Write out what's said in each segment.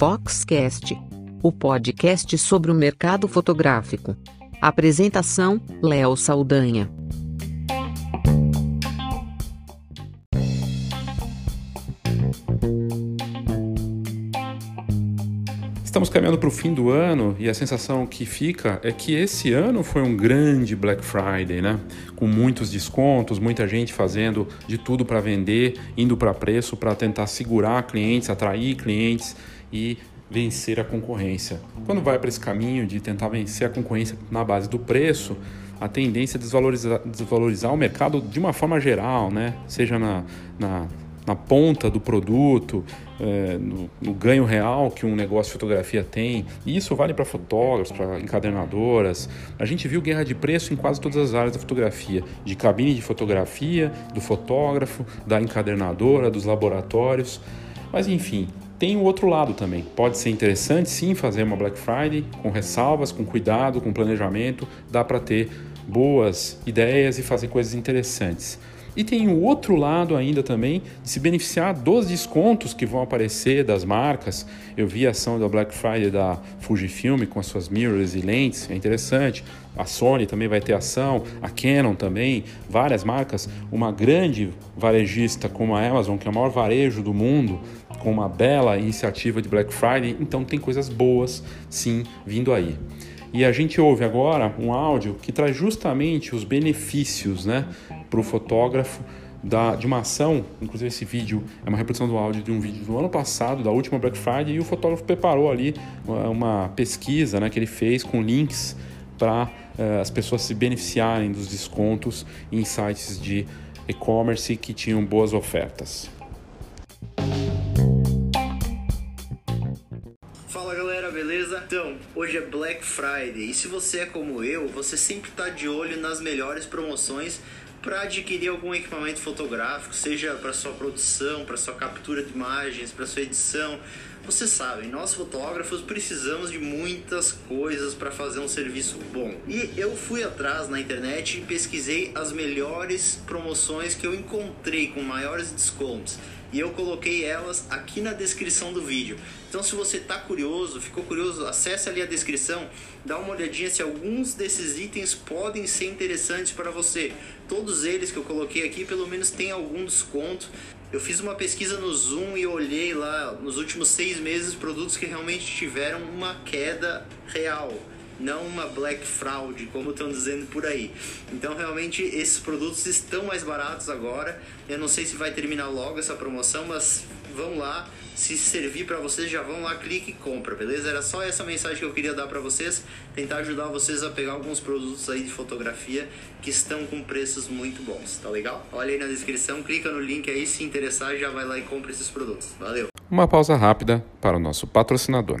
Foxcast, o podcast sobre o mercado fotográfico. Apresentação: Léo Saldanha. Estamos caminhando para o fim do ano e a sensação que fica é que esse ano foi um grande Black Friday, né? Com muitos descontos, muita gente fazendo de tudo para vender, indo para preço para tentar segurar clientes, atrair clientes e vencer a concorrência. Quando vai para esse caminho de tentar vencer a concorrência na base do preço, a tendência é desvalorizar, desvalorizar o mercado de uma forma geral, né? Seja na, na na ponta do produto, é, no, no, ganho real que um negócio de fotografia tem. E isso vale para fotógrafos, para encadernadoras. A gente viu guerra de preço em quase todas as áreas da fotografia, de cabine de fotografia, do fotógrafo, da encadernadora, dos laboratórios. Mas enfim, tem o outro lado também. Pode ser interessante sim fazer uma Black Friday com ressalvas, com cuidado, com planejamento. Dá para ter boas ideias e fazer coisas interessantes. E tem o outro lado ainda também de se beneficiar dos descontos que vão aparecer das marcas. Eu vi a ação da Black Friday da Fujifilm com as suas mirrors e lentes, é interessante. A Sony também vai ter ação, a Canon também, várias marcas. Uma grande varejista como a Amazon, que é o maior varejo do mundo, com uma bela iniciativa de Black Friday. Então tem coisas boas sim vindo aí. E a gente ouve agora um áudio que traz justamente os benefícios né, para o fotógrafo da, de uma ação. Inclusive, esse vídeo é uma reprodução do áudio de um vídeo do ano passado, da última Black Friday, e o fotógrafo preparou ali uma, pesquisa né, que ele fez com links para uh, as pessoas se beneficiarem dos descontos em sites de e-commerce que tinham boas ofertas. Então, hoje é Black Friday e se você é como eu, você sempre está de olho nas melhores promoções para adquirir algum equipamento fotográfico, seja para sua produção, para sua captura de imagens, para sua edição. Você sabe, nós fotógrafos precisamos de muitas coisas para fazer um serviço bom. E eu fui atrás na internet e pesquisei as melhores promoções que eu encontrei com maiores descontos e eu coloquei elas aqui na descrição do vídeo. Então, se você está curioso, ficou curioso, acesse ali a descrição, dá uma olhadinha se alguns desses itens podem ser interessantes para você. Todos eles que eu coloquei aqui, pelo menos tem algum desconto. Eu fiz uma pesquisa no Zoom e olhei lá nos últimos seis meses produtos que realmente tiveram uma queda real não uma black fraud, como estão dizendo por aí. Então, realmente, esses produtos estão mais baratos agora. Eu não sei se vai terminar logo essa promoção, mas vão lá. Se servir para vocês, já vão lá, clique e compra, beleza? Era só essa mensagem que eu queria dar para vocês, tentar ajudar vocês a pegar alguns produtos aí de fotografia que estão com preços muito bons, tá legal? Olha aí na descrição, clica no link aí, se interessar, já vai lá e compra esses produtos. Valeu! Uma pausa rápida para o nosso patrocinador.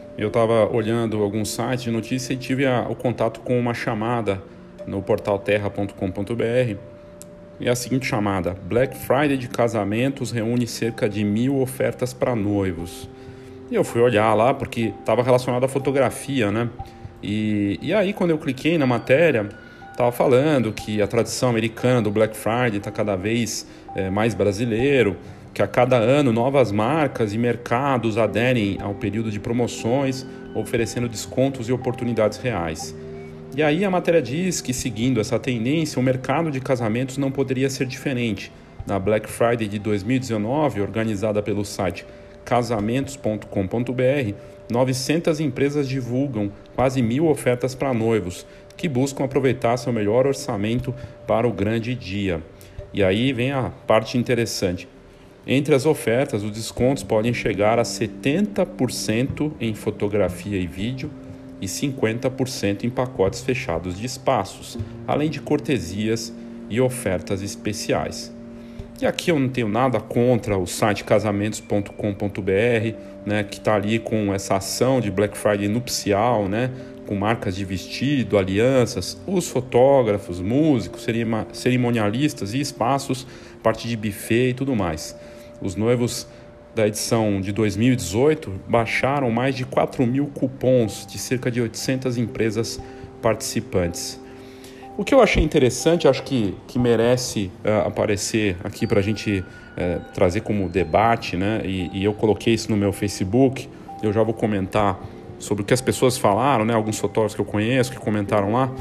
eu estava olhando alguns sites de notícia e tive a, o contato com uma chamada no portal terra.com.br. E a seguinte chamada: Black Friday de casamentos reúne cerca de mil ofertas para noivos. E eu fui olhar lá porque estava relacionado à fotografia, né? E, e aí, quando eu cliquei na matéria, estava falando que a tradição americana do Black Friday está cada vez é, mais brasileiro que a cada ano novas marcas e mercados aderem ao período de promoções, oferecendo descontos e oportunidades reais. E aí a matéria diz que, seguindo essa tendência, o mercado de casamentos não poderia ser diferente. Na Black Friday de 2019, organizada pelo site casamentos.com.br, 900 empresas divulgam quase mil ofertas para noivos que buscam aproveitar seu melhor orçamento para o grande dia. E aí vem a parte interessante. Entre as ofertas, os descontos podem chegar a 70% em fotografia e vídeo e 50% em pacotes fechados de espaços, além de cortesias e ofertas especiais. E aqui eu não tenho nada contra o site casamentos.com.br, né, que está ali com essa ação de Black Friday nupcial, né, com marcas de vestido, alianças, os fotógrafos, músicos, cerimonialistas e espaços, parte de buffet e tudo mais. Os noivos da edição de 2018 baixaram mais de 4 mil cupons de cerca de 800 empresas participantes. O que eu achei interessante, acho que, que merece uh, aparecer aqui para a gente uh, trazer como debate, né? E, e, eu coloquei isso no meu Facebook. Eu já vou comentar sobre o que as pessoas falaram, né? Alguns fotógrafos que eu conheço que comentaram lá.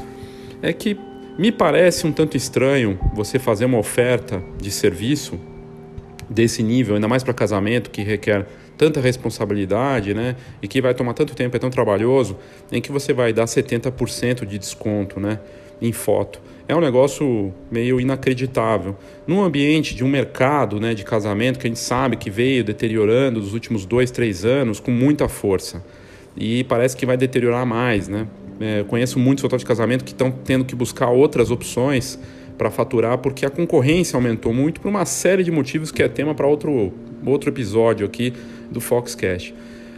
É que me parece um tanto estranho você fazer uma oferta de serviço desse nível, ainda mais para casamento que requer tanta responsabilidade, né? E que vai tomar tanto tempo, é tão trabalhoso, em que você vai dar 70% de desconto, né? em foto. É um negócio meio inacreditável. Num ambiente de um mercado né, de casamento que a gente sabe que veio deteriorando nos últimos dois, três anos com muita força. E parece que vai deteriorar mais. Né? É, conheço muitos fotógrafos de casamento que estão tendo que buscar outras opções para faturar porque a concorrência aumentou muito por uma série de motivos que é tema para outro, outro episódio aqui do Foxcast.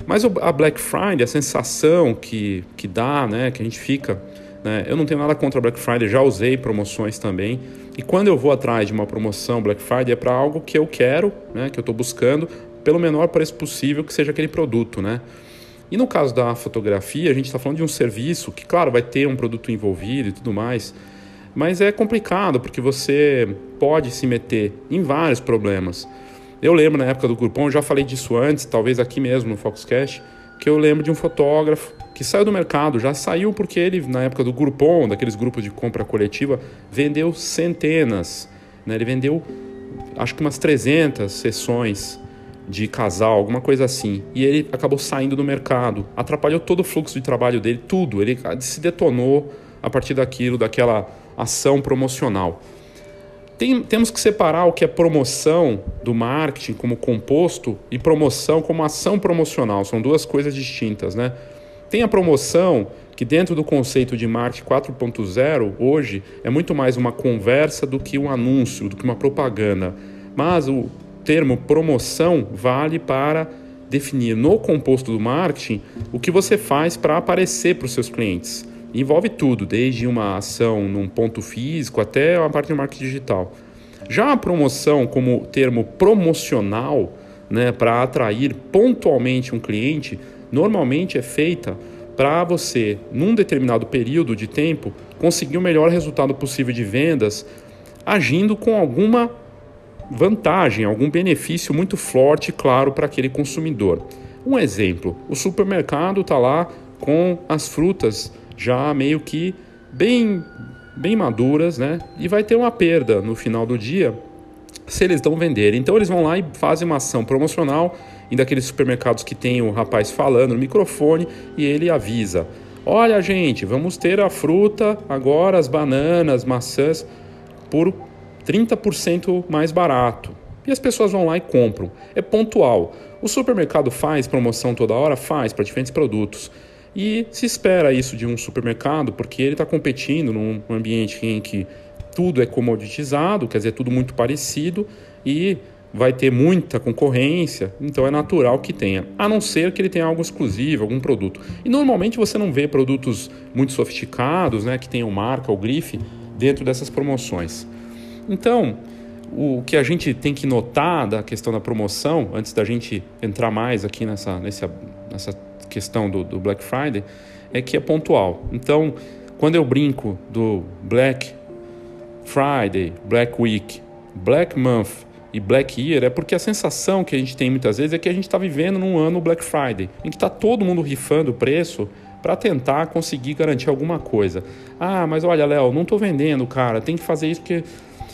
Mas a Black Friday, a sensação que, que dá, né, que a gente fica né? Eu não tenho nada contra Black Friday, já usei promoções também. E quando eu vou atrás de uma promoção Black Friday é para algo que eu quero, né, que eu estou buscando, pelo menor preço possível que seja aquele produto. Né? E no caso da fotografia, a gente está falando de um serviço que, claro, vai ter um produto envolvido e tudo mais, mas é complicado porque você pode se meter em vários problemas. Eu lembro na época do Groupon, já falei disso antes, talvez aqui mesmo no Foxcast, que eu lembro de um fotógrafo que saiu do mercado, já saiu porque ele, na época do Groupon, daqueles grupos de compra coletiva, vendeu centenas. Né? Ele vendeu, acho que umas 300 sessões de casal, alguma coisa assim. E ele acabou saindo do mercado, atrapalhou todo o fluxo de trabalho dele, tudo. Ele se detonou a partir daquilo, daquela ação promocional. Tem, temos que separar o que é promoção do marketing como composto e promoção como ação promocional. São duas coisas distintas, né? Tem a promoção, que dentro do conceito de marketing 4.0, hoje, é muito mais uma conversa do que um anúncio, do que uma propaganda. Mas o termo promoção vale para definir no composto do marketing o que você faz para aparecer para os seus clientes. Envolve tudo, desde uma ação num ponto físico até a parte de marketing digital. Já a promoção, como termo promocional, né, para atrair pontualmente um cliente, normalmente é feita para você, num determinado período de tempo, conseguir o melhor resultado possível de vendas, agindo com alguma vantagem, algum benefício muito forte, claro, para aquele consumidor. Um exemplo: o supermercado está lá com as frutas já meio que bem, bem maduras, né? E vai ter uma perda no final do dia se eles não venderem. Então eles vão lá e fazem uma ação promocional em daqueles supermercados que tem o rapaz falando no microfone e ele avisa: Olha, gente, vamos ter a fruta agora, as bananas, maçãs, por 30% mais barato. E as pessoas vão lá e compram. É pontual. O supermercado faz promoção toda hora? Faz, para diferentes produtos. E se espera isso de um supermercado, porque ele está competindo num ambiente em que tudo é comoditizado, quer dizer, tudo muito parecido, e vai ter muita concorrência, então é natural que tenha, a não ser que ele tenha algo exclusivo, algum produto. E normalmente você não vê produtos muito sofisticados, né, que tenham marca ou grife dentro dessas promoções. Então, o que a gente tem que notar da questão da promoção, antes da gente entrar mais aqui nessa, nessa, nessa questão do, do Black Friday, é que é pontual. Então, quando eu brinco do Black Friday, Black Week, Black Month e Black Year é porque a sensação que a gente tem muitas vezes é que a gente está vivendo num ano Black Friday, em que está todo mundo rifando o preço para tentar conseguir garantir alguma coisa. Ah, mas olha, Léo, não estou vendendo, cara, tem que fazer isso porque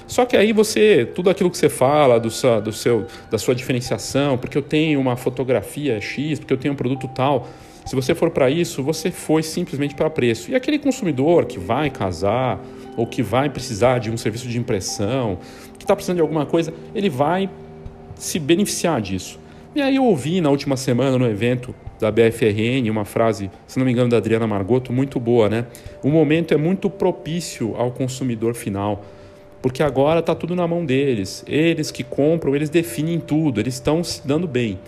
só que aí você, tudo aquilo que você fala do seu, do seu, da sua diferenciação, porque eu tenho uma fotografia X, porque eu tenho um produto tal, se você for para isso, você foi simplesmente para preço. E aquele consumidor que vai casar ou que vai precisar de um serviço de impressão, que está precisando de alguma coisa, ele vai se beneficiar disso. E aí eu ouvi na última semana no evento da BFRN uma frase, se não me engano, da Adriana Margoto, muito boa, né? O momento é muito propício ao consumidor final porque agora está tudo na mão deles. Eles que compram, eles definem tudo, eles estão se dando bem.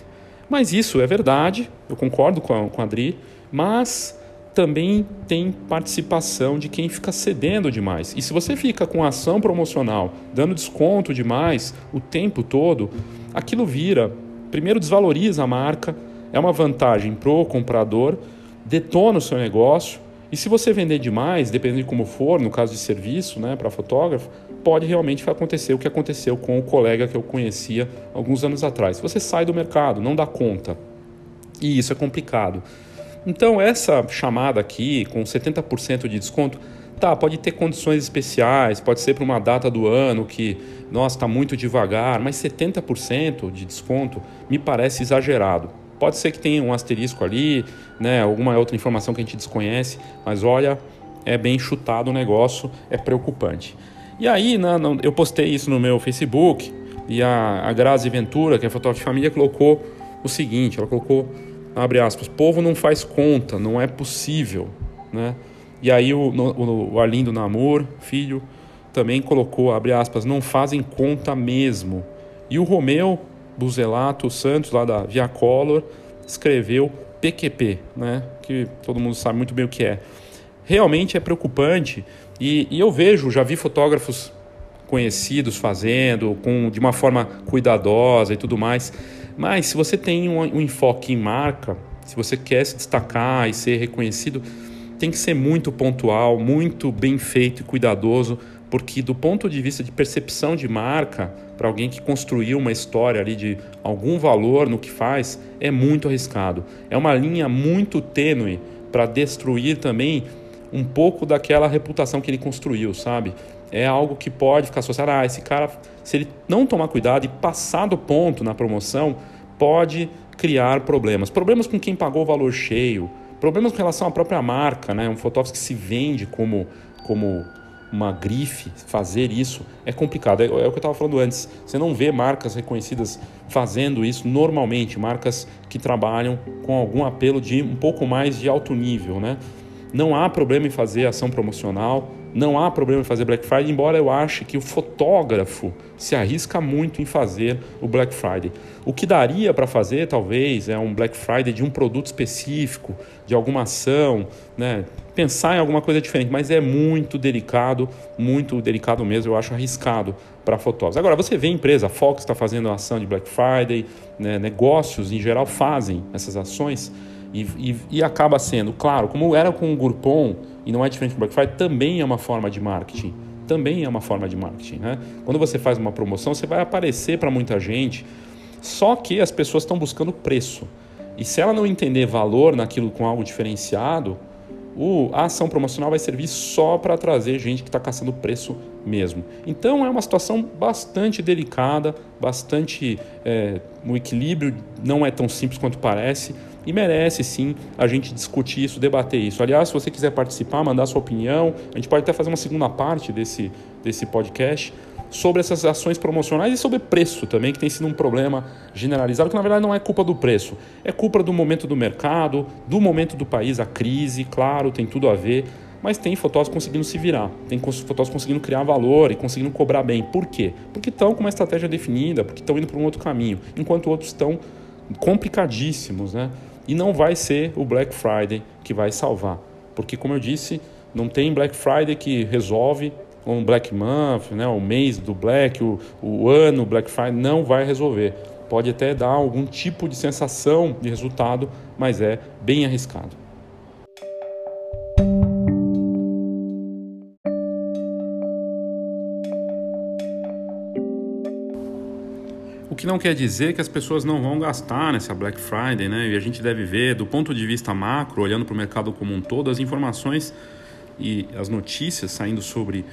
Mas isso é verdade, eu concordo com a, com a Adri, mas também tem participação de quem fica cedendo demais. E se você fica com ação promocional, dando desconto demais o tempo todo, aquilo vira, primeiro desvaloriza a marca, é uma vantagem pro comprador, detona o seu negócio, e se você vender demais, dependendo de como for, no caso de serviço, né, para fotógrafo, pode realmente acontecer o que aconteceu com o colega que eu conhecia alguns anos atrás. Você sai do mercado, não dá conta. E isso é complicado. Então, essa chamada aqui, com 70% de desconto, tá, pode ter condições especiais, pode ser para uma data do ano que, nossa, está muito devagar, mas 70% de desconto me parece exagerado. Pode ser que tenha um asterisco ali, né, alguma outra informação que a gente desconhece, mas olha, é bem chutado o negócio, é preocupante. E aí, eu postei isso no meu Facebook e a, a Grazi Ventura, que é fotógrafa de família, colocou o seguinte: ela colocou, abre aspas, povo não faz conta, não é possível. Né? E aí o, o, o Arlindo Namor, filho, também colocou, abre aspas, não fazem conta mesmo. E o Romeu Buzelato Santos, lá da Via Color, escreveu PQP, né? que todo mundo sabe muito bem o que é. Realmente é preocupante e, e eu vejo, já vi fotógrafos conhecidos fazendo, com, de uma forma cuidadosa e tudo mais. Mas se você tem um, um, enfoque em marca, se você quer se destacar e ser reconhecido, tem que ser muito pontual, muito bem feito e cuidadoso, porque do ponto de vista de percepção de marca, para alguém que construiu uma história ali de algum valor no que faz, é muito arriscado. É uma linha muito tênue para destruir também um pouco daquela reputação que ele construiu, sabe? É algo que pode ficar associado, ah, esse cara, se ele não tomar cuidado e passar do ponto na promoção, pode criar problemas. Problemas com quem pagou o valor cheio, problemas com relação à própria marca, né? Um fotógrafo que se vende como, como uma grife, fazer isso é complicado. É, é o que eu estava falando antes. Você não vê marcas reconhecidas fazendo isso normalmente, marcas que trabalham com algum apelo de um pouco mais de alto nível, né? Não há problema em fazer ação promocional, não há problema em fazer Black Friday, embora eu ache que o fotógrafo se arrisca muito em fazer o Black Friday. O que daria para fazer, talvez, é um Black Friday de um produto específico, de alguma ação, né? pensar em alguma coisa diferente, mas é muito delicado, muito delicado mesmo, eu acho arriscado para fotógrafos. Agora, você vê a empresa, a Fox está fazendo ação de Black Friday, né? negócios em geral fazem essas ações e, e, e, acaba sendo, claro, como era com o Groupon e não é diferente do Black Friday, também é uma forma de marketing. Também é uma forma de marketing. Né? Quando você faz uma promoção, você vai aparecer para muita gente, só que as pessoas estão buscando preço. E se ela não entender valor naquilo com algo diferenciado, o, a ação promocional vai servir só para trazer gente que está caçando preço mesmo. Então é uma situação bastante delicada, bastante. É, o equilíbrio não é tão simples quanto parece e merece sim a gente discutir isso, debater isso. Aliás, se você quiser participar, mandar sua opinião, a gente pode até fazer uma segunda parte desse, desse podcast sobre essas ações promocionais e sobre preço também, que tem sido um problema generalizado, que na verdade não é culpa do preço, é culpa do momento do mercado, do momento do país, a crise, claro, tem tudo a ver, mas tem fotógrafos conseguindo se virar, tem fotógrafos conseguindo criar valor e conseguindo cobrar bem. Por quê? Porque estão com uma estratégia definida, porque estão indo para um outro caminho, enquanto outros estão complicadíssimos, né? E não vai ser o Black Friday que vai salvar, porque como eu disse, não tem Black Friday que resolve um Black Month, né, o mês do Black, o, o ano Black Friday, não vai resolver. Pode até dar algum tipo de sensação de resultado, mas é bem arriscado. Que não quer dizer que as pessoas não vão gastar nessa Black Friday, né? E a gente deve ver, do ponto de vista macro, olhando para o mercado como um todo, as informações e as notícias saindo sobre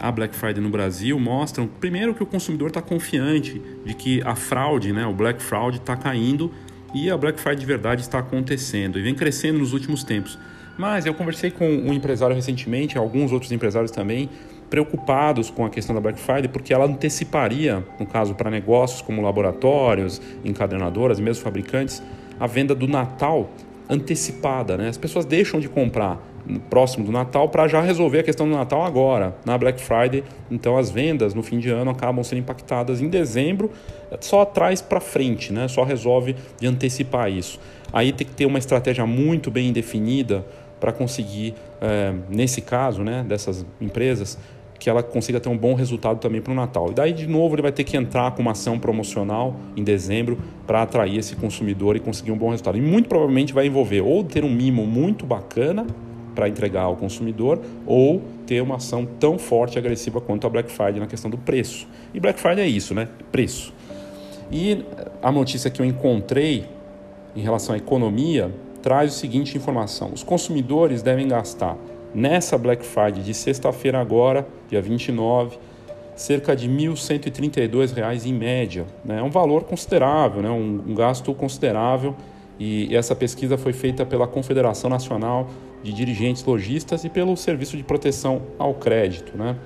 a Black Friday no Brasil mostram, primeiro, que o consumidor está confiante de que a fraude, né, o Black Fraud, está caindo e a Black Friday de verdade está acontecendo e vem crescendo nos últimos tempos. Mas eu conversei com um empresário recentemente, alguns outros empresários também, preocupados com a questão da Black Friday, porque ela anteciparia, no caso para negócios como laboratórios, encadernadoras, mesmo fabricantes, a venda do Natal antecipada. Né? As pessoas deixam de comprar próximo do Natal para já resolver a questão do Natal agora, na Black Friday. Então as vendas no fim de ano acabam sendo impactadas em dezembro, só traz para frente, né? só resolve de antecipar isso. Aí tem que ter uma estratégia muito bem definida para conseguir, é, nesse caso né, dessas empresas, que ela consiga ter um bom resultado também para o Natal. E daí, de novo, ele vai ter que entrar com uma ação promocional em dezembro para atrair esse consumidor e conseguir um bom resultado. E muito provavelmente vai envolver ou ter um mimo muito bacana para entregar ao consumidor ou ter uma ação tão forte e agressiva quanto a Black Friday na questão do preço. E Black Friday é isso, né? Preço. E a notícia que eu encontrei em relação à economia traz o seguinte informação: os consumidores devem gastar nessa Black Friday de sexta-feira agora, dia 29, cerca de R$ 1.132 em média. Né? É um valor considerável, né? um, um gasto considerável. E, essa pesquisa foi feita pela Confederação Nacional de dirigentes lojistas e pelo Serviço de Proteção ao Crédito. Né?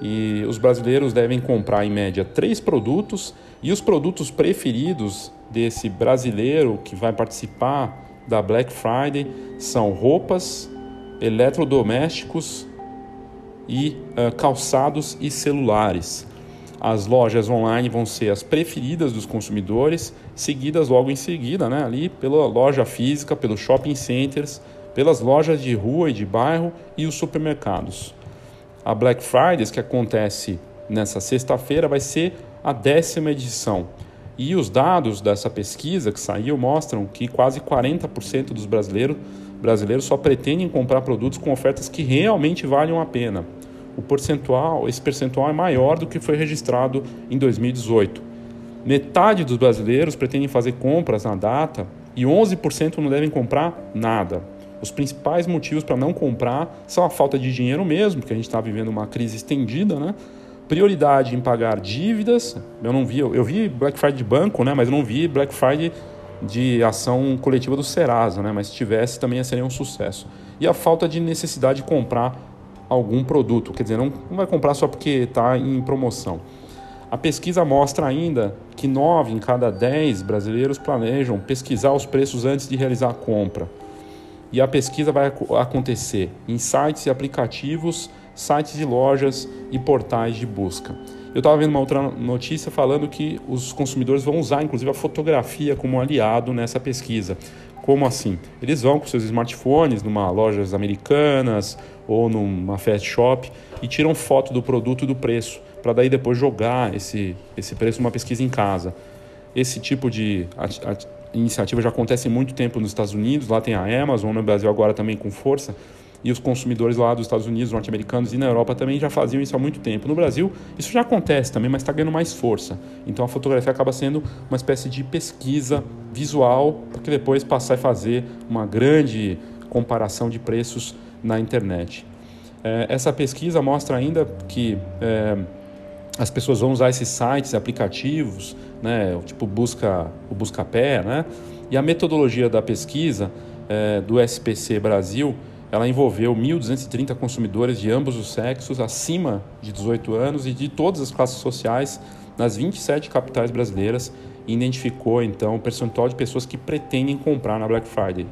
E os brasileiros devem comprar, em média, três produtos e os produtos preferidos desse brasileiro que vai participar da Black Friday são roupas, eletrodomésticos e uh, calçados e celulares. As lojas online vão ser as preferidas dos consumidores, seguidas logo em seguida, né, ali pela loja física, pelos shopping centers, pelas lojas de rua e de bairro e os supermercados. A Black Friday, que acontece nessa sexta-feira, vai ser a décima edição. E os dados dessa pesquisa que saiu mostram que quase 40% dos brasileiros, brasileiros só pretendem comprar produtos com ofertas que realmente valham a pena. O percentual, esse percentual é maior do que foi registrado em 2018. Metade dos brasileiros pretendem fazer compras na data e 11% não devem comprar nada. Os principais motivos para não comprar são a falta de dinheiro mesmo, porque a gente está vivendo uma crise estendida, né? Prioridade em pagar dívidas. Eu não vi, eu vi Black Friday de banco, né? Mas eu não vi Black Friday de ação coletiva do Serasa, né? Mas se tivesse também seria um sucesso. E a falta de necessidade de comprar algum produto, quer dizer, não, não vai comprar só porque está em promoção. A pesquisa mostra ainda que 9 em cada 10 brasileiros planejam pesquisar os preços antes de realizar a compra. E a pesquisa vai acontecer em sites e aplicativos, sites de lojas e portais de busca. Eu estava vendo uma outra notícia falando que os consumidores vão usar, inclusive, a fotografia como aliado nessa pesquisa. Como assim? Eles vão com seus smartphones numa lojas americanas ou numa fast shop e tiram foto do produto e do preço, para daí depois jogar esse, esse preço numa pesquisa em casa. Esse tipo de iniciativa já acontece há muito tempo nos Estados Unidos, lá tem a Amazon, no Brasil agora também com força, e os consumidores lá dos Estados Unidos, norte-americanos e na Europa também já faziam isso há muito tempo. No Brasil, isso já acontece também, mas está ganhando mais força. Então a fotografia acaba sendo uma espécie de pesquisa visual, para que depois passar a fazer uma grande comparação de preços na internet. É, essa pesquisa mostra ainda que é, as pessoas vão usar esses sites, aplicativos, né, tipo busca, o Buscapé, né? E a metodologia da pesquisa é, do SPC Brasil, ela envolveu 1.230 consumidores de ambos os sexos, acima de 18 anos e de todas as classes sociais, nas 27 capitais brasileiras, e identificou então o percentual de pessoas que pretendem comprar na Black Friday.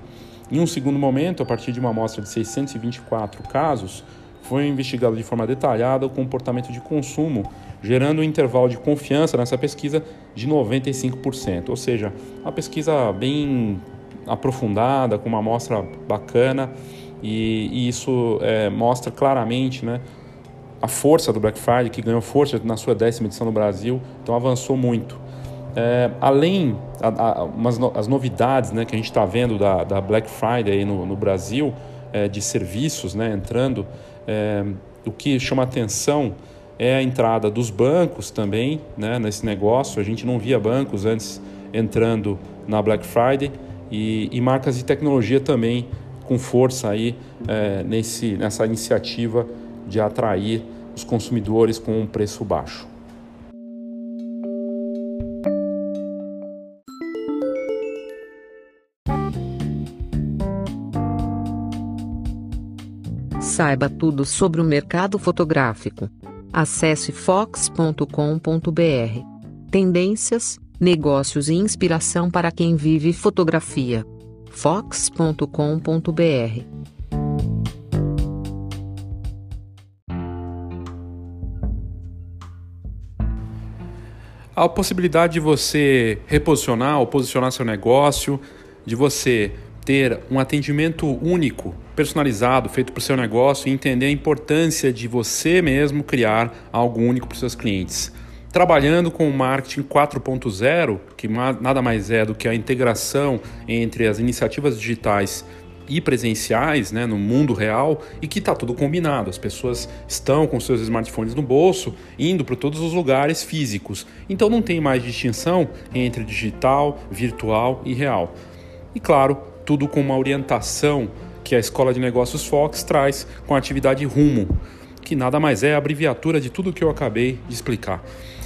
Em um segundo momento, a partir de uma amostra de 624 casos, foi investigado de forma detalhada o comportamento de consumo gerando um intervalo de confiança nessa pesquisa de 95%. Ou seja, uma pesquisa bem aprofundada, com uma amostra bacana, e, e isso é, mostra claramente né, a força do Black Friday, que ganhou força na sua décima edição no Brasil, então avançou muito. É, além no, as novidades né, que a gente está vendo da, da, Black Friday no, no Brasil, é, de serviços né, entrando, é, o que chama atenção é a entrada dos bancos também né, nesse negócio. A gente não via bancos antes entrando na Black Friday e, e marcas de tecnologia também com força aí é, nesse, nessa iniciativa de atrair os consumidores com um preço baixo. Saiba tudo sobre o mercado fotográfico. Acesse fox.com.br. Tendências, negócios e inspiração para quem vive fotografia. fox.com.br. A possibilidade de você reposicionar ou posicionar seu negócio, de você ter um atendimento único, personalizado, feito para o seu negócio e entender a importância de você mesmo criar algo único para os seus clientes. Trabalhando com o marketing 4.0, que nada mais é do que a integração entre as iniciativas digitais e presenciais né, no mundo real e que está tudo combinado. As pessoas estão com seus smartphones no bolso, indo para todos os lugares físicos. Então não tem mais distinção entre digital, virtual e real. E claro, tudo com uma orientação que a Escola de Negócios Fox traz com a atividade Rumo, que nada mais é a abreviatura de tudo que eu acabei de explicar.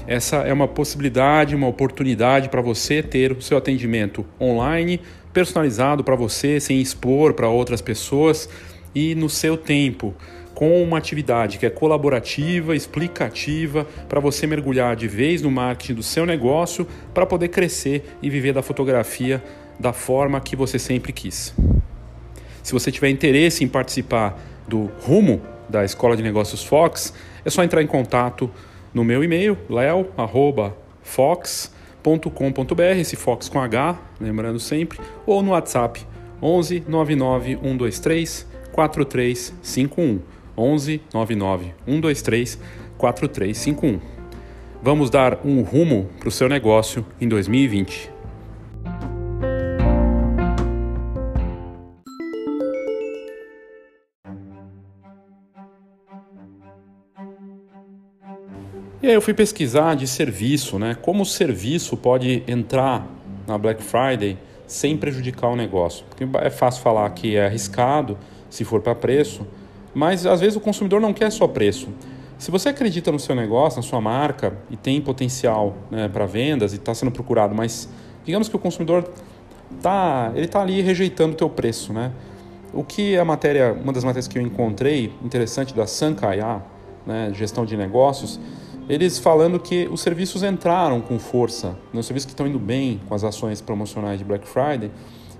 Essa é uma possibilidade, uma oportunidade para você ter o seu atendimento online, personalizado para você, sem expor para outras pessoas e no seu tempo com uma atividade que é colaborativa, explicativa, para você mergulhar de vez no marketing do seu negócio para poder crescer e viver da fotografia da forma que você sempre quis. Se você tiver interesse em participar do rumo da Escola de Negócios Fox, é só entrar em contato no meu e-mail, leo@fox.com.br, esse Fox com H, lembrando sempre, ou no WhatsApp 11 99 123 4351. 11 99 123 4351. Vamos dar um rumo para o seu negócio em 2020. E aí eu fui pesquisar de serviço, né? Como o serviço pode entrar na Black Friday sem prejudicar o negócio. Porque é fácil falar que é arriscado se for para preço, mas às vezes o consumidor não quer só preço. Se você acredita no seu negócio, na sua marca e tem potencial né, para vendas e está sendo procurado, mas digamos que o consumidor tá, ele está ali rejeitando o teu preço, né? O que a matéria, uma das matérias que eu encontrei interessante da Sankaya, né, gestão de negócios, eles falando que os serviços entraram com força, né? os serviços que estão indo bem com as ações promocionais de Black Friday,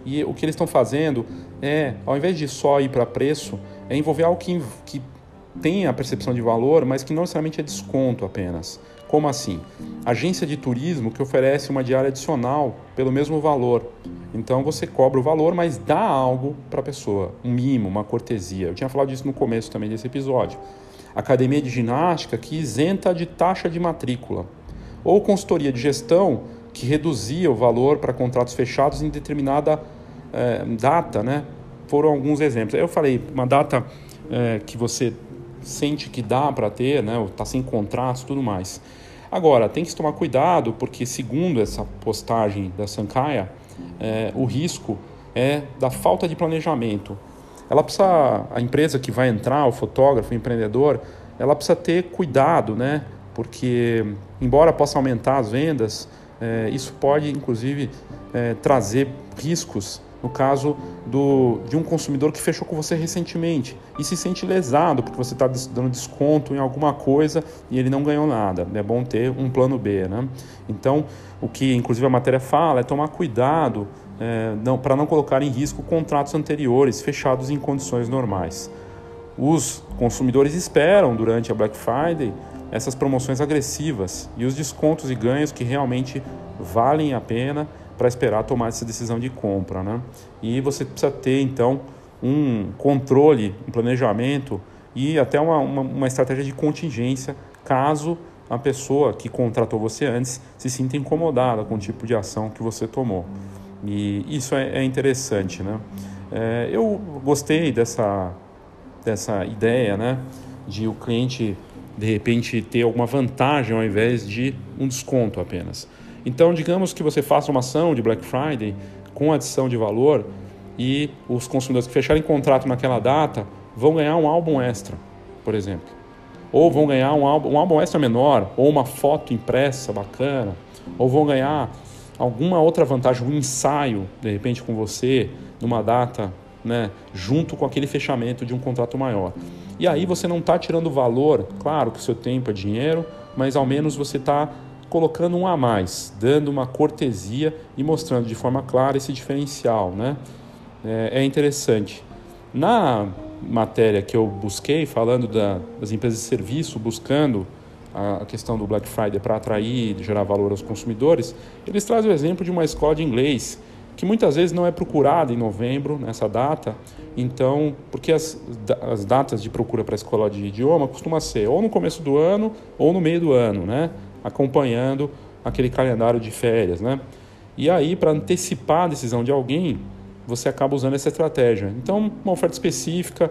e o que eles estão fazendo é, ao invés de só ir para preço, é envolver algo que, que tem a percepção de valor, mas que não necessariamente é desconto apenas. Como assim? Agência de turismo que oferece uma diária adicional pelo mesmo valor. Então você cobra o valor, mas dá algo para a pessoa, um mimo, uma cortesia. Eu tinha falado disso no começo também desse episódio academia de ginástica que isenta de taxa de matrícula, ou consultoria de gestão que reduzia o valor para contratos fechados em determinada é, data, né? Foram alguns exemplos. Eu falei, uma data é, que você sente que dá para ter, né? Está sem contratos tudo mais. Agora, tem que tomar cuidado, porque segundo essa postagem da Sankaya, é, o risco é da falta de planejamento ela precisa, a empresa que vai entrar, o fotógrafo, o empreendedor, ela precisa ter cuidado, né? Porque, embora possa aumentar as vendas, é, isso pode, inclusive, é, trazer riscos no caso do, de um consumidor que fechou com você recentemente e se sente lesado porque você está dando desconto em alguma coisa e ele não ganhou nada. É bom ter um plano B. Né? Então, o que inclusive a matéria fala é tomar cuidado é, não, para não colocar em risco contratos anteriores fechados em condições normais. Os consumidores esperam durante a Black Friday essas promoções agressivas e os descontos e ganhos que realmente valem a pena para esperar tomar essa decisão de compra. Né? E você precisa ter então um controle, um planejamento e até uma, uma, uma estratégia de contingência caso a pessoa que contratou você antes se sinta incomodada com o tipo de ação que você tomou. E isso é, é interessante, né? É, eu gostei dessa, dessa ideia, né? De o cliente de repente ter alguma vantagem ao invés de um desconto apenas. Então, digamos que você faça uma ação de Black Friday com adição de valor e os consumidores que fecharem contrato naquela data vão ganhar um álbum extra, por exemplo. Ou vão ganhar um álbum, um álbum extra menor, ou uma foto impressa bacana, ou vão ganhar alguma outra vantagem, um ensaio, de repente, com você, numa data, né, junto com aquele fechamento de um contrato maior. E aí você não está tirando valor, claro que o seu tempo é dinheiro, mas ao menos você está colocando um a mais, dando uma cortesia e mostrando de forma clara esse diferencial, né? É, é interessante. Na matéria que eu busquei, falando da, das empresas de serviço, buscando a questão do Black Friday para atrair e gerar valor aos consumidores, eles trazem o exemplo de uma escola de inglês que muitas vezes não é procurada em novembro, nessa data, então, porque as, as datas de procura para a escola de idioma costuma ser ou no começo do ano ou no meio do ano, né? acompanhando aquele calendário de férias. Né? E aí, para antecipar a decisão de alguém, você acaba usando essa estratégia. Então, uma oferta específica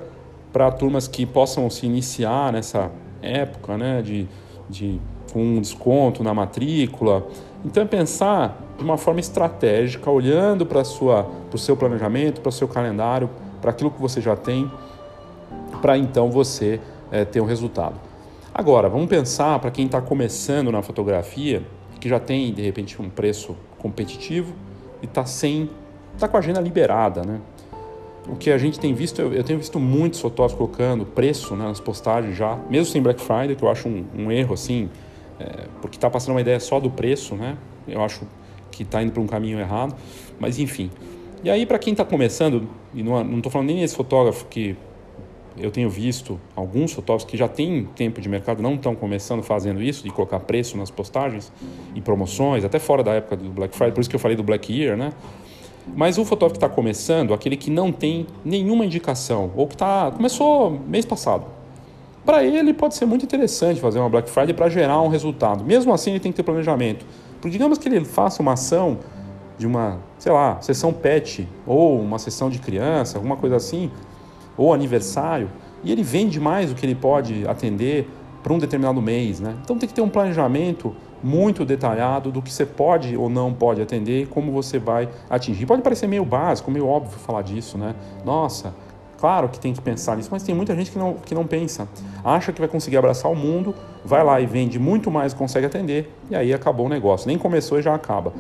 para turmas que possam se iniciar nessa época né? de de com um desconto na matrícula. Então é pensar de uma forma estratégica, olhando para o seu planejamento, para o seu calendário, para aquilo que você já tem, para então você é, ter um resultado. Agora, vamos pensar para quem está começando na fotografia, que já tem de repente um preço competitivo e está sem, está com a agenda liberada, né? O que a gente tem visto, eu, tenho visto muitos fotógrafos colocando preço né, nas postagens já, mesmo sem Black Friday, que eu acho um, um erro assim, é, porque está passando uma ideia só do preço, né? Eu acho que está indo para um caminho errado, mas enfim. E aí, para quem está começando, e não estou falando nem desse fotógrafo que eu tenho visto alguns fotógrafos que já têm tempo de mercado, não estão começando fazendo isso, de colocar preço nas postagens e promoções, até fora da época do Black Friday, por isso que eu falei do Black Year, né? Mas o fotógrafo que está começando, aquele que não tem nenhuma indicação, ou que tá, começou mês passado, para ele pode ser muito interessante fazer uma Black Friday para gerar um resultado. Mesmo assim, ele tem que ter planejamento. Porque digamos que ele faça uma ação de uma, sei lá, sessão pet, ou uma sessão de criança, alguma coisa assim, ou aniversário, e ele vende mais do que ele pode atender para um determinado mês. Né? Então tem que ter um planejamento muito detalhado do que você pode ou não pode atender e como você vai atingir. Pode parecer meio básico, meio óbvio falar disso, né? Nossa, claro que tem que pensar nisso, mas tem muita gente que não, que não pensa. Acha que vai conseguir abraçar o mundo, vai lá e vende muito mais consegue atender, e aí acabou o negócio. Nem começou e já acaba.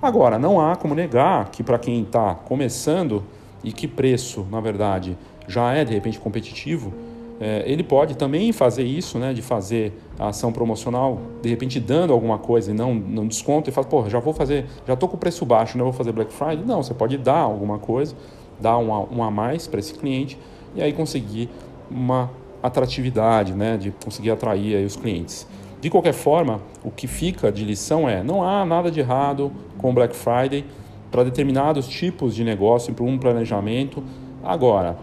Agora, não há como negar que para quem está começando e que preço, na verdade, já é de repente competitivo, é, ele pode também fazer isso, né, de fazer a ação promocional, de repente dando alguma coisa e não, não desconto, e fala, pô, já vou fazer, já estou com o preço baixo, não vou fazer Black Friday. Não, você pode dar alguma coisa, dar um a, um a mais para esse cliente e aí conseguir uma atratividade, né, de conseguir atrair os clientes. De qualquer forma, o que fica de lição é: não há nada de errado com Black Friday para determinados tipos de negócio, para um planejamento. Agora,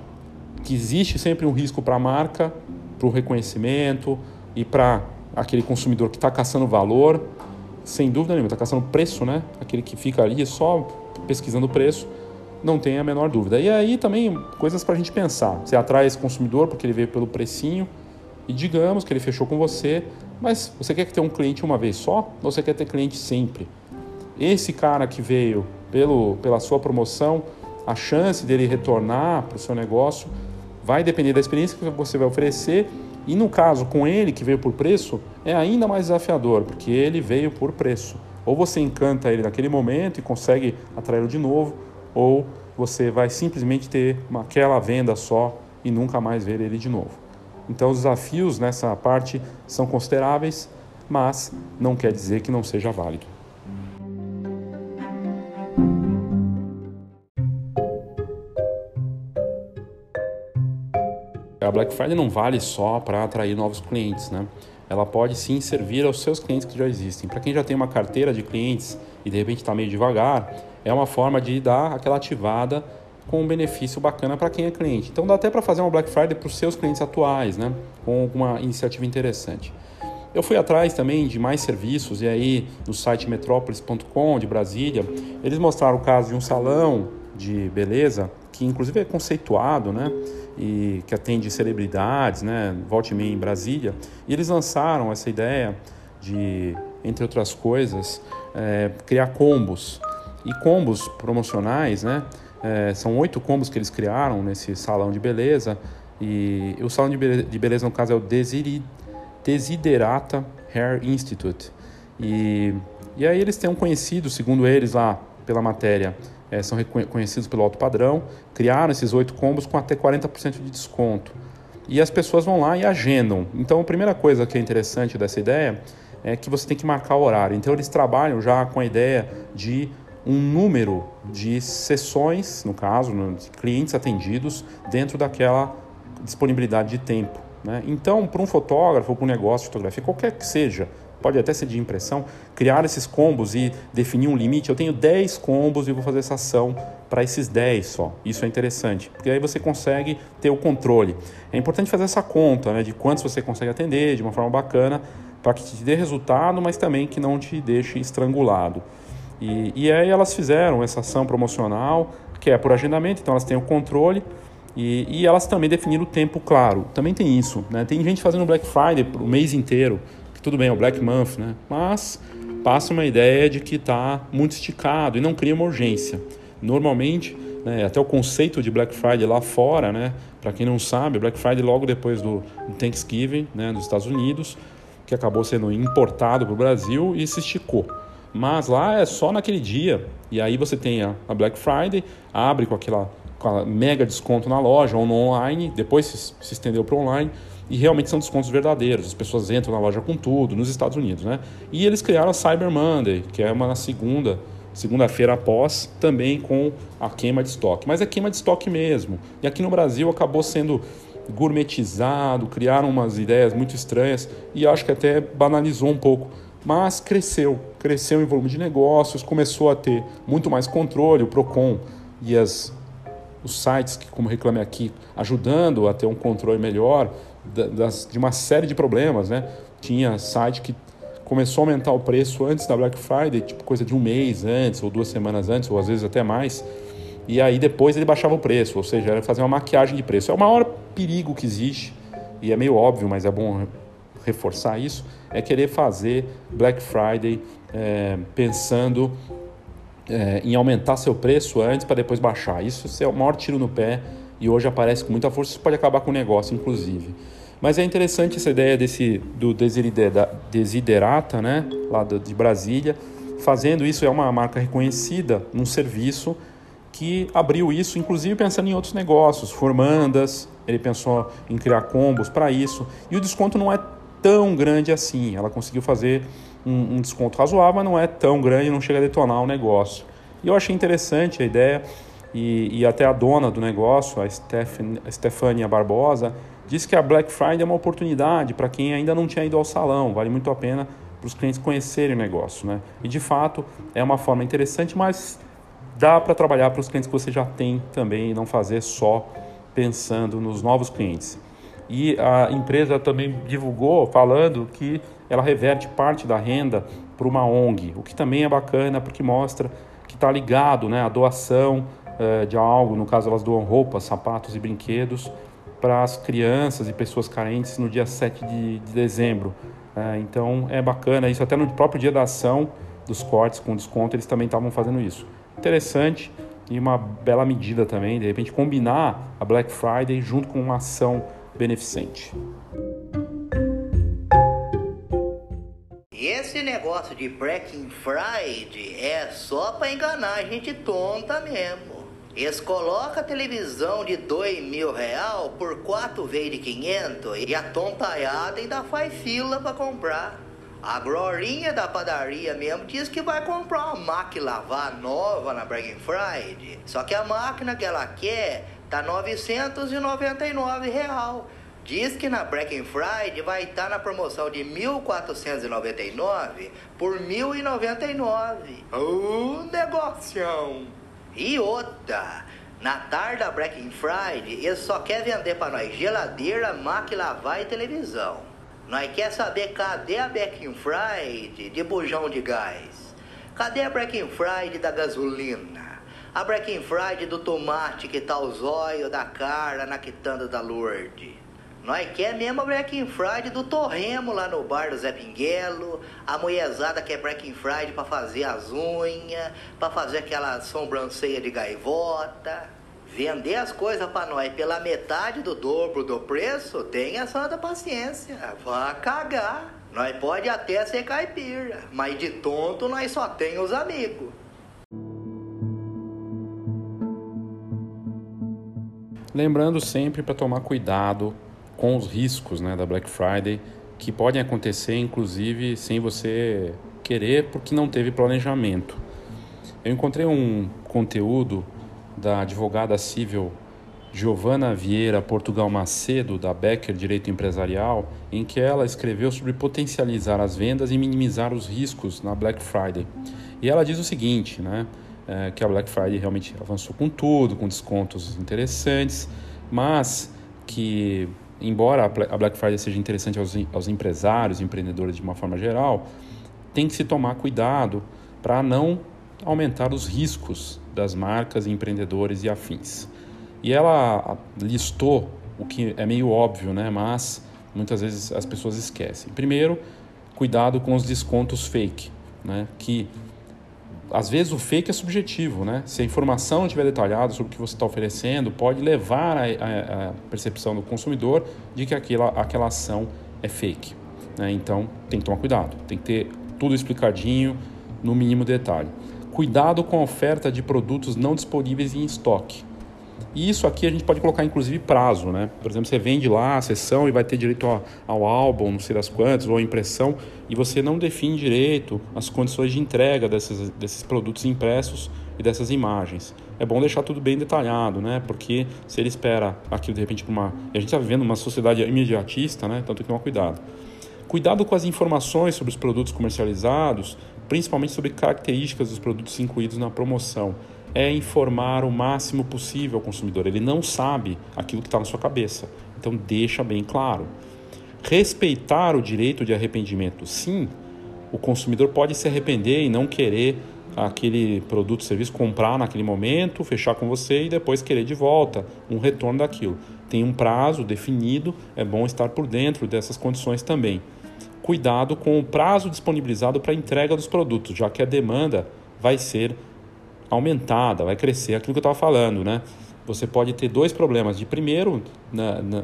que existe sempre um risco para a marca, para o reconhecimento e para aquele consumidor que está caçando valor, sem dúvida nenhuma, está caçando preço, né? Aquele que fica ali só pesquisando preço, não tem a menor dúvida. E aí também coisas para a gente pensar. Você atrai esse consumidor porque ele veio pelo precinho e digamos que ele fechou com você, mas você quer ter um cliente uma vez só ou você quer ter cliente sempre? Esse cara que veio pelo, pela sua promoção, a chance dele retornar para o seu negócio vai depender da experiência que você vai oferecer. E no caso com ele que veio por preço, é ainda mais desafiador, porque ele veio por preço. Ou você encanta ele naquele momento e consegue atraí-lo de novo, ou você vai simplesmente ter uma, aquela venda só e nunca mais ver ele de novo. Então os desafios nessa parte são consideráveis, mas não quer dizer que não seja válido. A Black Friday não vale só para atrair novos clientes, né? Ela pode sim servir aos seus clientes que já existem. Para quem já tem uma carteira de clientes e de repente está meio devagar, é uma forma de dar aquela ativada com um benefício bacana para quem é cliente. Então dá até para fazer uma Black Friday para os seus clientes atuais, né? Com alguma iniciativa interessante. Eu fui atrás também de mais serviços e aí no site metrópolis.com de Brasília, eles mostraram o caso de um salão de beleza que inclusive é conceituado, né? E que atende celebridades, né, volte em Brasília, e eles lançaram essa ideia de, entre outras coisas, é, criar combos. E combos promocionais, né? É, são oito combos que eles criaram nesse salão de beleza. E o salão de beleza, no caso é o Desiderata Hair Institute. E, e aí eles têm um conhecido, segundo eles lá pela matéria, é, são reconhecidos pelo alto padrão, criaram esses oito combos com até 40% de desconto. E as pessoas vão lá e agendam. Então, a primeira coisa que é interessante dessa ideia é que você tem que marcar o horário. Então, eles trabalham já com a ideia de um número de sessões, no caso, de clientes atendidos dentro daquela disponibilidade de tempo. Né? Então, para um fotógrafo, para um negócio de fotografia, qualquer que seja, pode até ser de impressão, criar esses combos e definir um limite. Eu tenho 10 combos e vou fazer essa ação para esses 10 só. Isso é interessante, porque aí você consegue ter o controle. É importante fazer essa conta né, de quantos você consegue atender de uma forma bacana para que te dê resultado, mas também que não te deixe estrangulado. E, e aí elas fizeram essa ação promocional, que é por agendamento, então elas têm o controle. E, e, elas também definiram o tempo claro. Também tem isso, né? Tem gente fazendo Black Friday o mês inteiro tudo bem, é o Black Month, né? Mas passa uma ideia de que está muito esticado e não cria uma urgência. Normalmente, né, até o conceito de Black Friday lá fora, né? Para quem não sabe, Black Friday logo depois do Thanksgiving, né, nos Estados Unidos, que acabou sendo importado para o Brasil e se esticou. Mas lá é só naquele dia. E aí você tem a, Black Friday, abre com aquela, com mega desconto na loja ou no online, depois se, se estendeu para online e realmente são descontos verdadeiros. As pessoas entram na loja com tudo, nos Estados Unidos, né? E eles criaram a Cyber Monday, que é uma segunda, segunda-feira após, também com a queima de estoque. Mas é queima de estoque mesmo. E aqui no Brasil acabou sendo gourmetizado, criaram umas ideias muito estranhas e acho que até banalizou um pouco. Mas cresceu, cresceu em volume de negócios, começou a ter muito mais controle, o Procon e as os sites que, como reclame aqui, ajudando a ter um controle melhor, das, de uma série de problemas, né? Tinha site que começou a aumentar o preço antes da Black Friday, tipo coisa de um mês antes, ou duas semanas antes, ou às vezes até mais. E aí depois ele baixava o preço, ou seja, era fazer uma maquiagem de preço. É o maior perigo que existe, e é meio óbvio, mas é bom reforçar isso, é querer fazer Black Friday é, pensando é, em aumentar seu preço antes para depois baixar. Isso é o maior tiro no pé e hoje aparece com muita força, isso pode acabar com o negócio, inclusive. Mas é interessante essa ideia desse do Desiderata, né, lá de Brasília, fazendo isso é uma marca reconhecida num serviço que abriu isso, inclusive pensando em outros negócios, formandas, ele pensou em criar combos para isso, e o desconto não é tão grande assim. Ela conseguiu fazer um, um desconto razoável, mas não é tão grande, não chega a detonar o negócio. E eu achei interessante a ideia e, e até a dona do negócio, a, a Stefania Barbosa, disse que a Black Friday é uma oportunidade para quem ainda não tinha ido ao salão, vale muito a pena para os clientes conhecerem o negócio. Né? E de fato é uma forma interessante, mas dá para trabalhar para os clientes que você já tem também e não fazer só pensando nos novos clientes. E a empresa também divulgou falando que ela reverte parte da renda para uma ONG, o que também é bacana porque mostra que está ligado né, à doação eh, de algo, no caso elas doam roupas, sapatos e brinquedos para as crianças e pessoas carentes no dia 7 de, de dezembro. Eh, então é bacana isso, até no próprio dia da ação dos cortes com desconto eles também estavam fazendo isso. Interessante e uma bela medida também, de repente combinar a Black Friday junto com uma ação beneficente. Esse negócio de Breaking Friday é só para enganar a gente tonta mesmo. Eles colocam a televisão de dois mil real por quatro vezes de 500 e a tontaiada ainda faz fila para comprar. A Glorinha da padaria mesmo diz que vai comprar uma máquina lavar nova na Black Friday. Só que a máquina que ela quer tá 999 real. Diz que na Black Friday vai estar tá na promoção de 1.499 por 1.099. Um negocião! E outra, na tarde da Black Friday, eles só querem vender para nós geladeira, máquina lavar e televisão. Nós quer saber cadê a Black Friday de bujão de gás? Cadê a Black Friday da gasolina? A Black Friday do tomate que tá os olhos da Carla na quitanda da Lourdes. Nós quer mesmo a Black Friday do Torremo lá no bar do Zé Pinguelo, a mulherzada que é Black Friday para fazer as unhas, para fazer aquela sobrancelha de gaivota. Vender as coisas para nós pela metade do dobro do preço, tenha santa paciência, vá cagar. Nós pode até ser caipira, mas de tonto nós só tem os amigos. Lembrando sempre para tomar cuidado com os riscos né, da Black Friday, que podem acontecer inclusive sem você querer, porque não teve planejamento. Eu encontrei um conteúdo da advogada civil Giovana Vieira Portugal Macedo, da Becker Direito Empresarial, em que ela escreveu sobre potencializar as vendas e minimizar os riscos na Black Friday. E ela diz o seguinte, né? É, que a Black Friday realmente avançou com tudo, com descontos interessantes, mas que embora a Black Friday seja interessante aos, aos empresários, empreendedores de uma forma geral, tem que se tomar cuidado para não aumentar os riscos das marcas, empreendedores e afins. E ela listou o que é meio óbvio, né? mas muitas vezes as pessoas esquecem. Primeiro, cuidado com os descontos fake, né? que às vezes o fake é subjetivo, né? Se a informação não estiver detalhada sobre o que você está oferecendo, pode levar a, percepção do consumidor de que aquela, aquela ação é fake. Né? Então tem que tomar cuidado, tem que ter tudo explicadinho, no mínimo detalhe. Cuidado com a oferta de produtos não disponíveis em estoque. E isso aqui a gente pode colocar inclusive prazo, né? Por exemplo, você vende lá a sessão e vai ter direito ao, ao álbum, não sei das quantas, ou impressão, e você não define direito as condições de entrega desses, desses produtos impressos e dessas imagens. É bom deixar tudo bem detalhado, né? Porque se ele espera aquilo de repente para uma. E a gente está vivendo uma sociedade imediatista, né? Então tem que tomar cuidado. Cuidado com as informações sobre os produtos comercializados, principalmente sobre características dos produtos incluídos na promoção é informar o máximo possível ao consumidor. Ele não sabe aquilo que está na sua cabeça. Então, deixa bem claro. Respeitar o direito de arrependimento. Sim, o consumidor pode se arrepender e não querer aquele produto ou serviço, comprar naquele momento, fechar com você e depois querer de volta um retorno daquilo. Tem um prazo definido, é bom estar por dentro dessas condições também. Cuidado com o prazo disponibilizado para entrega dos produtos, já que a demanda vai ser aumentada, vai crescer. Aquilo que eu estava falando, né? Você pode ter dois problemas. De primeiro, na, na,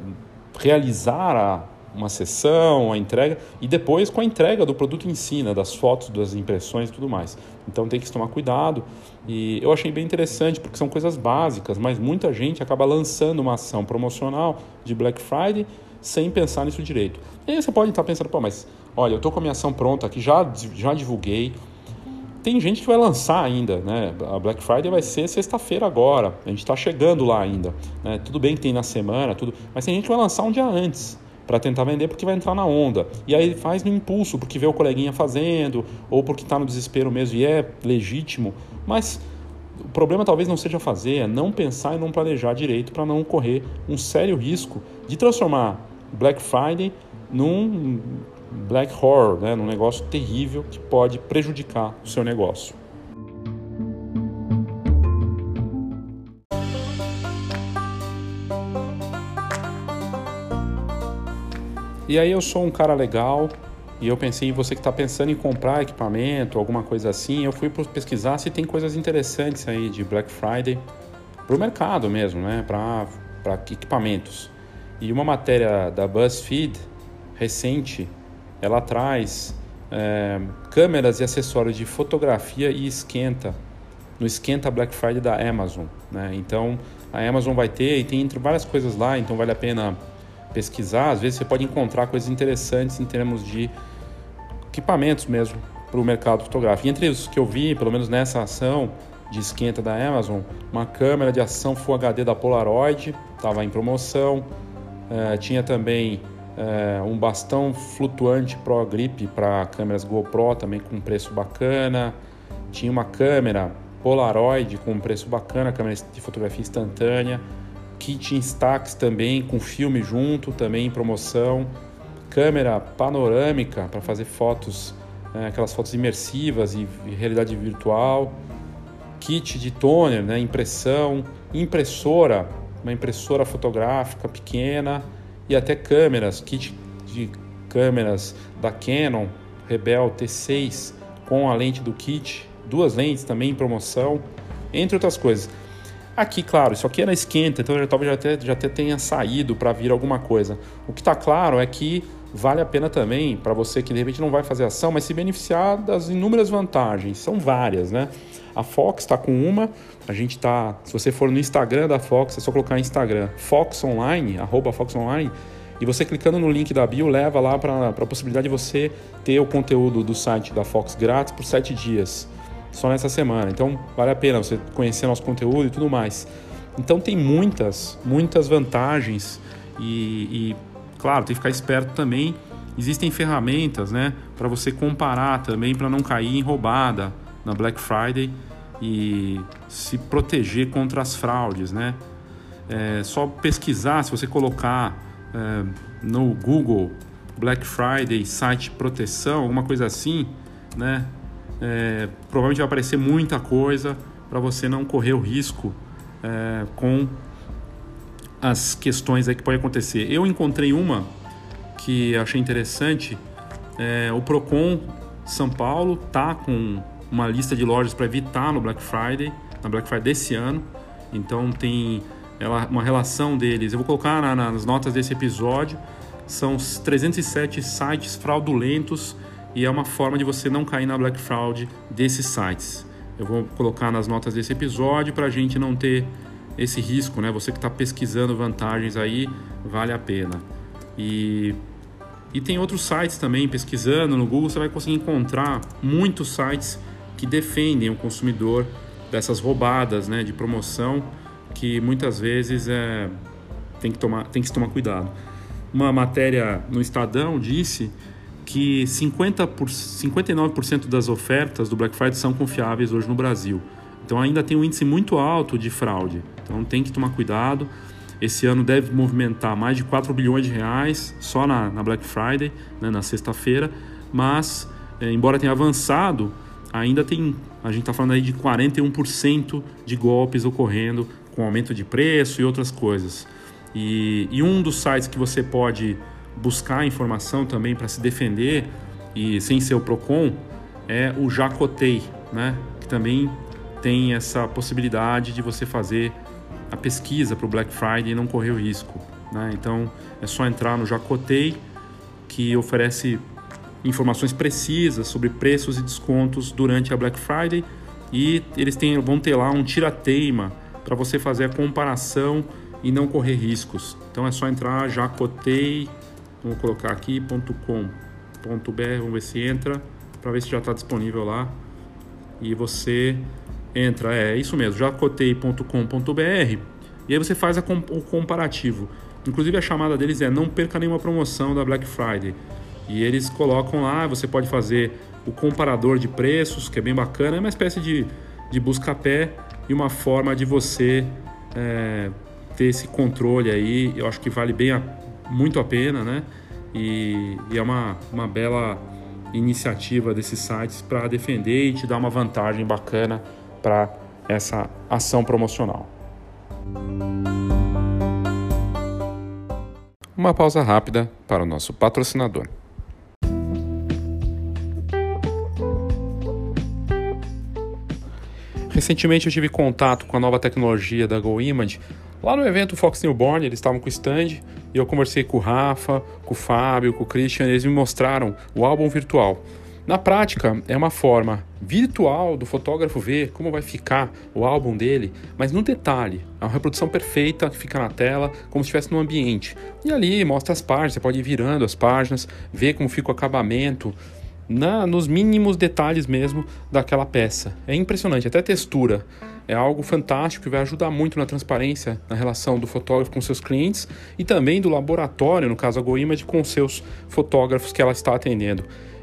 realizar a, uma sessão, a entrega, e depois com a entrega do produto em si, né? das fotos, das impressões e tudo mais. Então tem que tomar cuidado. E eu achei bem interessante, porque são coisas básicas, mas muita gente acaba lançando uma ação promocional de Black Friday sem pensar nisso direito. E aí você pode estar pensando, pô, mas olha, eu estou com a minha ação pronta aqui, já, já divulguei, tem gente que vai lançar ainda, né? A Black Friday vai ser sexta-feira agora. A gente está chegando lá ainda. Né? Tudo bem que tem na semana, tudo, mas tem gente que vai lançar um dia antes para tentar vender porque vai entrar na onda. E aí faz no impulso, porque vê o coleguinha fazendo, ou porque está no desespero mesmo e é legítimo. Mas o problema talvez não seja fazer, é não pensar e não planejar direito para não correr um sério risco de transformar Black Friday num black horror, né, num negócio terrível que pode prejudicar o seu negócio. E aí eu sou um cara legal e eu pensei em você que está pensando em comprar equipamento, alguma coisa assim. Eu fui pesquisar se tem coisas interessantes aí de Black Friday para o mercado mesmo, né? Para equipamentos. E uma matéria da BuzzFeed recente ela traz é, câmeras e acessórios de fotografia e esquenta no esquenta Black Friday da Amazon, né? Então a Amazon vai ter e tem entre várias coisas lá, então vale a pena pesquisar. Às vezes você pode encontrar coisas interessantes em termos de equipamentos mesmo para o mercado fotográfico. E entre os que eu vi, pelo menos nessa ação de esquenta da Amazon, uma câmera de ação Full HD da Polaroid estava em promoção. É, tinha também é, um bastão flutuante Pro Grip para câmeras GoPro também com preço bacana. Tinha uma câmera Polaroid com preço bacana, câmera de fotografia instantânea. Kit Instax também com filme junto, também em promoção. Câmera panorâmica para fazer fotos, é, aquelas fotos imersivas e realidade virtual. kit de toner, né, impressão, impressora, uma impressora fotográfica pequena e até câmeras, kit de câmeras da Canon Rebel T6 com a lente do kit, duas lentes também em promoção, entre outras coisas. Aqui, claro, isso aqui é na esquenta, então talvez já até, já até tenha saído para vir alguma coisa. O que está claro é que vale a pena também para você que de repente não vai fazer ação, mas se beneficiar das inúmeras vantagens. São várias, né? A Fox está com uma, a gente está, se você for no Instagram da Fox, é só colocar Instagram Fox Online, arroba Fox Online, e você clicando no link da bio leva lá para a possibilidade de você ter o conteúdo do site da Fox grátis por sete dias, só nessa semana. Então vale a pena você conhecer nosso conteúdo e tudo mais. Então tem muitas, muitas vantagens e, e claro, tem que ficar esperto também. Existem ferramentas, né, para você comparar também para não cair em roubada na Black Friday e se proteger contra as fraudes, né? É só pesquisar, se você colocar é, no Google Black Friday site proteção, alguma coisa assim, né? É, provavelmente vai aparecer muita coisa para você não correr o risco é, com as questões aí que pode acontecer. Eu encontrei uma que achei interessante. É, o Procon São Paulo tá com uma lista de lojas para evitar no Black Friday, na Black Friday desse ano. Então tem uma relação deles. Eu vou colocar nas notas desse episódio. São 307 sites fraudulentos e é uma forma de você não cair na Black Fraud desses sites. Eu vou colocar nas notas desse episódio para a gente não ter esse risco, né? Você que está pesquisando vantagens aí, vale a pena. E, e tem outros sites também, pesquisando no Google, você vai conseguir encontrar muitos sites que defendem o consumidor dessas roubadas né, de promoção que muitas vezes é, tem, que tomar, tem que se tomar cuidado. Uma matéria no Estadão disse que 50 por, 59% das ofertas do Black Friday são confiáveis hoje no Brasil. Então ainda tem um índice muito alto de fraude. Então tem que tomar cuidado. Esse ano deve movimentar mais de 4 bilhões de reais só na, na Black Friday, né, na sexta-feira. Mas, é, embora tenha avançado, ainda tem, a gente está falando aí de 41% de golpes ocorrendo com aumento de preço e outras coisas. E, e um dos sites que você pode buscar informação também para se defender e sem ser o Procon é o Jacotei, né? Que também tem essa possibilidade de você fazer a pesquisa para o Black Friday e não correr o risco. Né? Então é só entrar no Jacotei, que oferece informações precisas sobre preços e descontos durante a Black Friday e eles têm, vão ter lá um tira-teima para você fazer a comparação e não correr riscos. Então é só entrar jacotei, vamos colocar aqui .com.br, vamos ver se entra para ver se já está disponível lá e você entra, é isso mesmo, jacotei.com.br e aí você faz a, o comparativo. Inclusive a chamada deles é não perca nenhuma promoção da Black Friday. E eles colocam lá, você pode fazer o comparador de preços, que é bem bacana, é uma espécie de, de busca-pé e uma forma de você é, ter esse controle aí. Eu acho que vale bem a, muito a pena, né? E, e é uma, uma bela iniciativa desses sites para defender e te dar uma vantagem bacana para essa ação promocional. Uma pausa rápida para o nosso patrocinador. Recentemente eu tive contato com a nova tecnologia da GoImage lá no evento Fox Newborn, eles estavam com o stand e eu conversei com o Rafa, com o Fábio, com o Christian, eles me mostraram o álbum virtual. Na prática, é uma forma virtual do fotógrafo ver como vai ficar o álbum dele, mas no detalhe, é uma reprodução perfeita que fica na tela, como se estivesse no ambiente. E ali mostra as páginas, você pode ir virando as páginas, ver como fica o acabamento, na, nos mínimos detalhes mesmo daquela peça. É impressionante, até textura. É algo fantástico que vai ajudar muito na transparência na relação do fotógrafo com seus clientes e também do laboratório, no caso a GoImage, com seus fotógrafos que ela está atendendo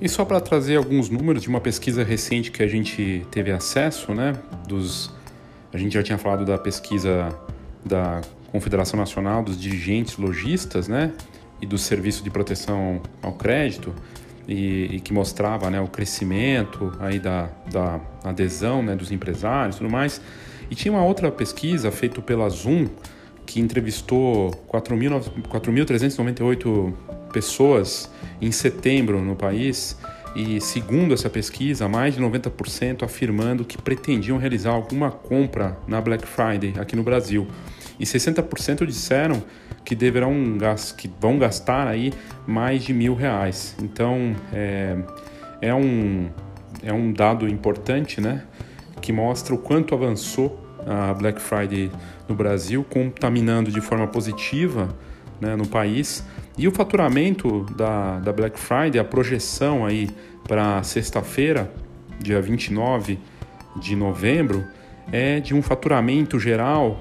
E só para trazer alguns números de uma pesquisa recente que a gente teve acesso, né, dos a gente já tinha falado da pesquisa da Confederação Nacional dos Dirigentes Logistas, né, e do Serviço de Proteção ao Crédito, e, e que mostrava, né, o crescimento aí da, da adesão, né, dos empresários, e tudo mais. E tinha uma outra pesquisa feita pela Zoom que entrevistou 4.398 pessoas em setembro no país e, segundo essa pesquisa, mais de 90% afirmando que pretendiam realizar alguma compra na Black Friday aqui no Brasil. E 60% disseram que deverão que vão gastar aí mais de mil reais. Então é, é, um, é um dado importante, né? Que mostra o quanto avançou a Black Friday no Brasil, contaminando de forma positiva né, no país. E o faturamento da, da Black Friday, a projeção aí para sexta-feira, dia 29 de novembro, é de um faturamento geral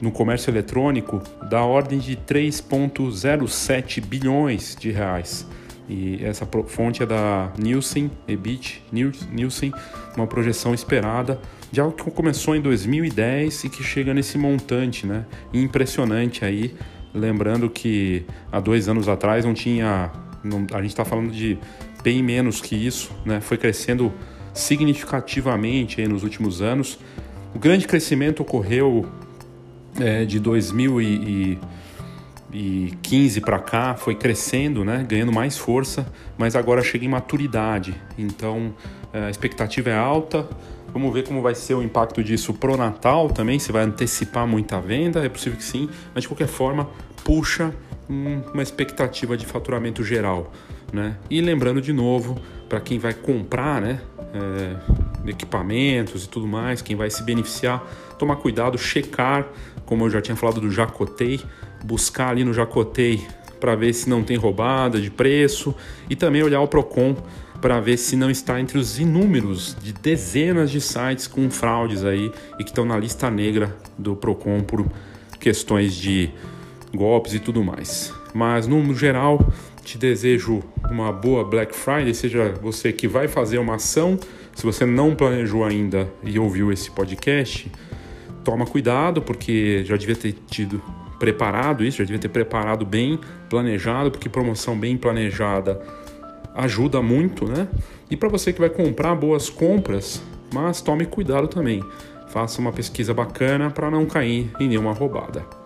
no comércio eletrônico da ordem de 3,07 bilhões de reais. E essa fonte é da Nielsen, EBIT, Nielsen, uma projeção esperada de algo que começou em 2010 e que chega nesse montante, né? Impressionante aí Lembrando que há dois anos atrás não tinha. Não, a gente está falando de bem menos que isso, né? Foi crescendo significativamente nos últimos anos. O grande crescimento ocorreu é, de 2015 para cá, foi crescendo, né? Ganhando mais força, mas agora chega em maturidade. Então a expectativa é alta. Vamos ver como vai ser o impacto disso pro Natal também, se vai antecipar muita venda, é possível que sim, mas de qualquer forma puxa uma expectativa de faturamento geral. Né? E lembrando de novo, para quem vai comprar né, é, equipamentos e tudo mais, quem vai se beneficiar, tomar cuidado, checar, como eu já tinha falado do Jacotei, buscar ali no Jacotei para ver se não tem roubada de preço e também olhar o Procon para ver se não está entre os inúmeros de dezenas de sites com fraudes aí e que estão na lista negra do Procon por questões de golpes e tudo mais. Mas no geral, te desejo uma boa Black Friday, seja você que vai fazer uma ação, se você não planejou ainda e ouviu esse podcast, toma cuidado porque já devia ter tido preparado isso, já devia ter preparado bem, planejado, porque promoção bem planejada ajuda muito, né? E para você que vai comprar boas compras, mas tome cuidado também. Faça uma pesquisa bacana para não cair em nenhuma roubada.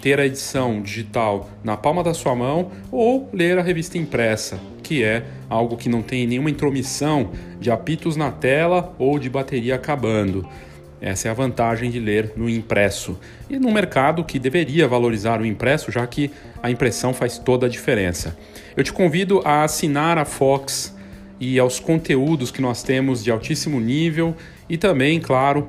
ter a edição digital na palma da sua mão ou ler a revista impressa, que é algo que não tem nenhuma intromissão de apitos na tela ou de bateria acabando. Essa é a vantagem de ler no impresso. E num mercado que deveria valorizar o impresso, já que a impressão faz toda a diferença. Eu te convido a assinar a Fox e aos conteúdos que nós temos de altíssimo nível e também, claro,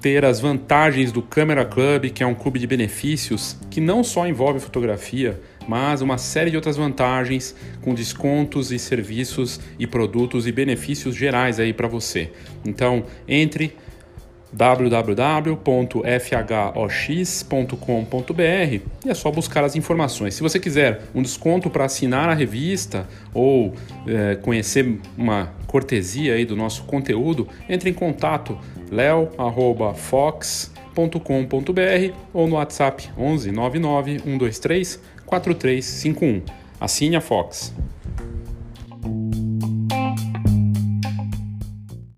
ter as vantagens do Camera Club, que é um clube de benefícios que não só envolve fotografia, mas uma série de outras vantagens com descontos e serviços e produtos e benefícios gerais aí para você. Então, entre www.fhox.com.br e é só buscar as informações. Se você quiser um desconto para assinar a revista ou é, conhecer uma cortesia aí do nosso conteúdo, entre em contato leo@fox fox.com.br ou no WhatsApp 11 99 123 4351. Assine a Fox.